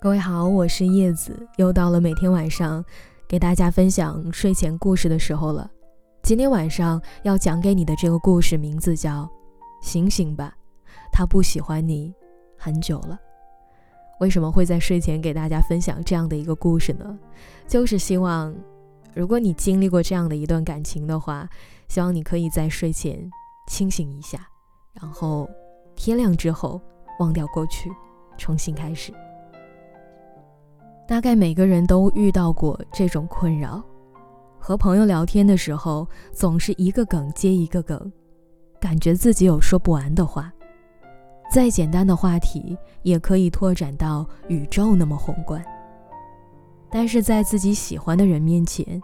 各位好，我是叶子，又到了每天晚上给大家分享睡前故事的时候了。今天晚上要讲给你的这个故事名字叫《醒醒吧，他不喜欢你很久了》。为什么会在睡前给大家分享这样的一个故事呢？就是希望，如果你经历过这样的一段感情的话，希望你可以在睡前清醒一下，然后天亮之后忘掉过去，重新开始。大概每个人都遇到过这种困扰：和朋友聊天的时候，总是一个梗接一个梗，感觉自己有说不完的话。再简单的话题，也可以拓展到宇宙那么宏观。但是在自己喜欢的人面前，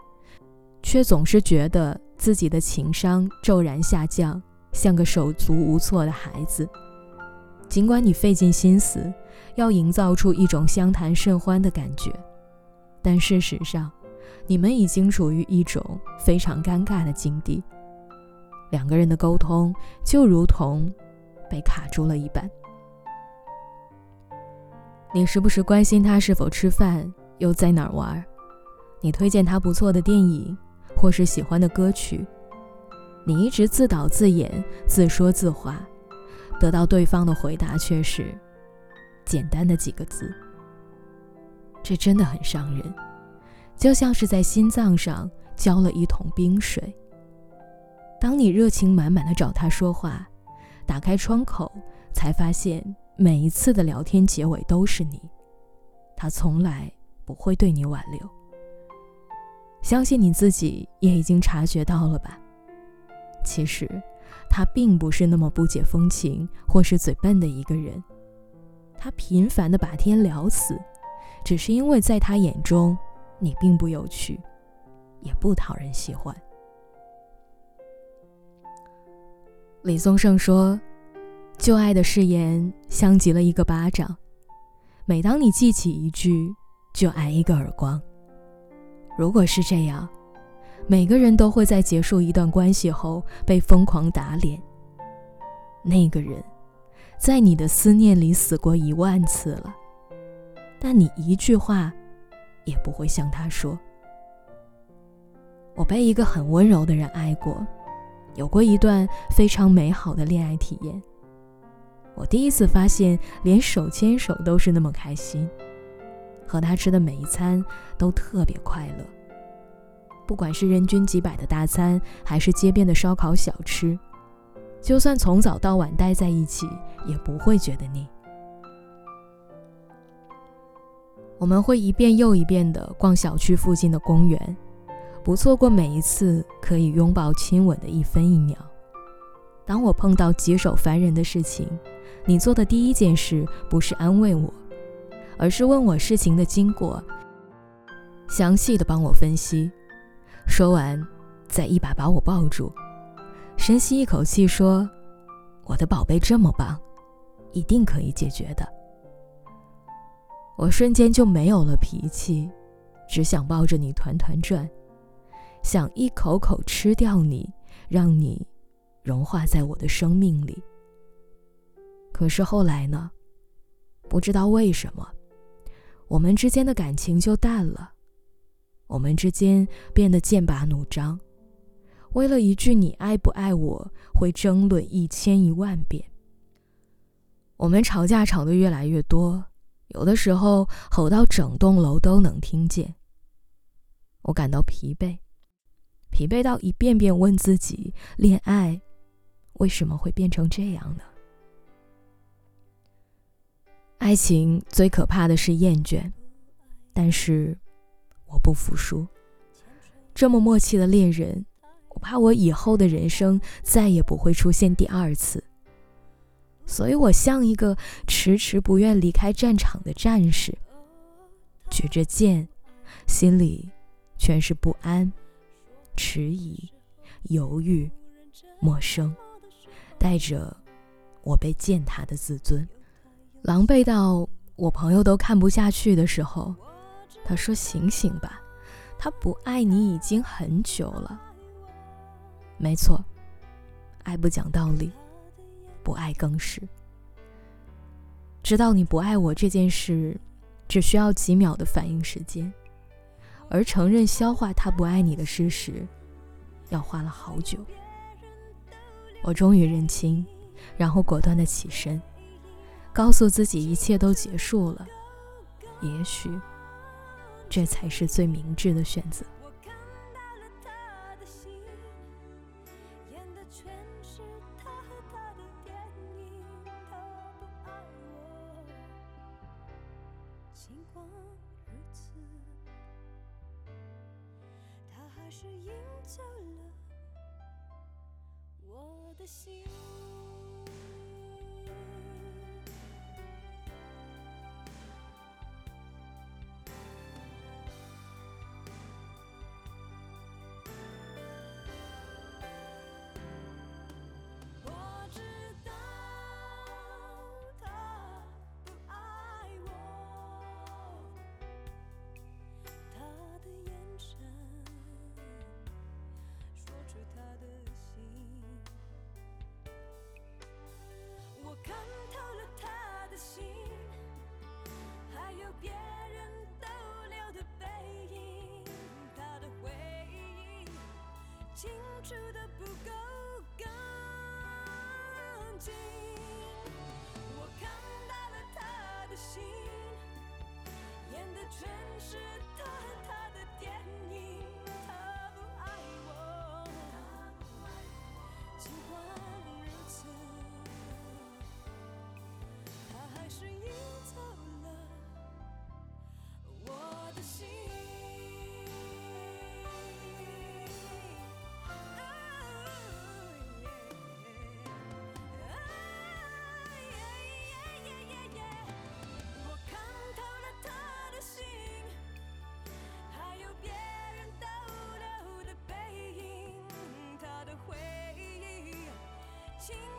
却总是觉得自己的情商骤然下降，像个手足无措的孩子。尽管你费尽心思。要营造出一种相谈甚欢的感觉，但事实上，你们已经处于一种非常尴尬的境地。两个人的沟通就如同被卡住了一般。你时不时关心他是否吃饭，又在哪儿玩；你推荐他不错的电影，或是喜欢的歌曲；你一直自导自演、自说自话，得到对方的回答却是。简单的几个字，这真的很伤人，就像是在心脏上浇了一桶冰水。当你热情满满的找他说话，打开窗口，才发现每一次的聊天结尾都是你，他从来不会对你挽留。相信你自己也已经察觉到了吧？其实，他并不是那么不解风情或是嘴笨的一个人。他频繁的把天聊死，只是因为在他眼中，你并不有趣，也不讨人喜欢。李宗盛说：“旧爱的誓言像极了一个巴掌，每当你记起一句，就挨一个耳光。如果是这样，每个人都会在结束一段关系后被疯狂打脸。那个人。”在你的思念里死过一万次了，但你一句话也不会向他说。我被一个很温柔的人爱过，有过一段非常美好的恋爱体验。我第一次发现，连手牵手都是那么开心，和他吃的每一餐都特别快乐。不管是人均几百的大餐，还是街边的烧烤小吃。就算从早到晚待在一起，也不会觉得腻。我们会一遍又一遍地逛小区附近的公园，不错过每一次可以拥抱亲吻的一分一秒。当我碰到棘手烦人的事情，你做的第一件事不是安慰我，而是问我事情的经过，详细的帮我分析。说完，再一把把我抱住。深吸一口气，说：“我的宝贝这么棒，一定可以解决的。”我瞬间就没有了脾气，只想抱着你团团转，想一口口吃掉你，让你融化在我的生命里。可是后来呢？不知道为什么，我们之间的感情就淡了，我们之间变得剑拔弩张。为了一句“你爱不爱我”，会争论一千一万遍。我们吵架吵得越来越多，有的时候吼到整栋楼都能听见。我感到疲惫，疲惫到一遍遍问自己：恋爱为什么会变成这样呢？爱情最可怕的是厌倦，但是我不服输。这么默契的恋人。我怕我以后的人生再也不会出现第二次，所以我像一个迟迟不愿离开战场的战士，举着剑，心里全是不安、迟疑、犹豫、陌生，带着我被践踏的自尊，狼狈到我朋友都看不下去的时候，他说：“醒醒吧，他不爱你已经很久了。”没错，爱不讲道理，不爱更是。知道你不爱我这件事，只需要几秒的反应时间，而承认消化他不爱你的事实，要花了好久。我终于认清，然后果断的起身，告诉自己一切都结束了。也许，这才是最明智的选择。是赢走了我的心。清楚的不够干净，我看到了他的心，演的全是他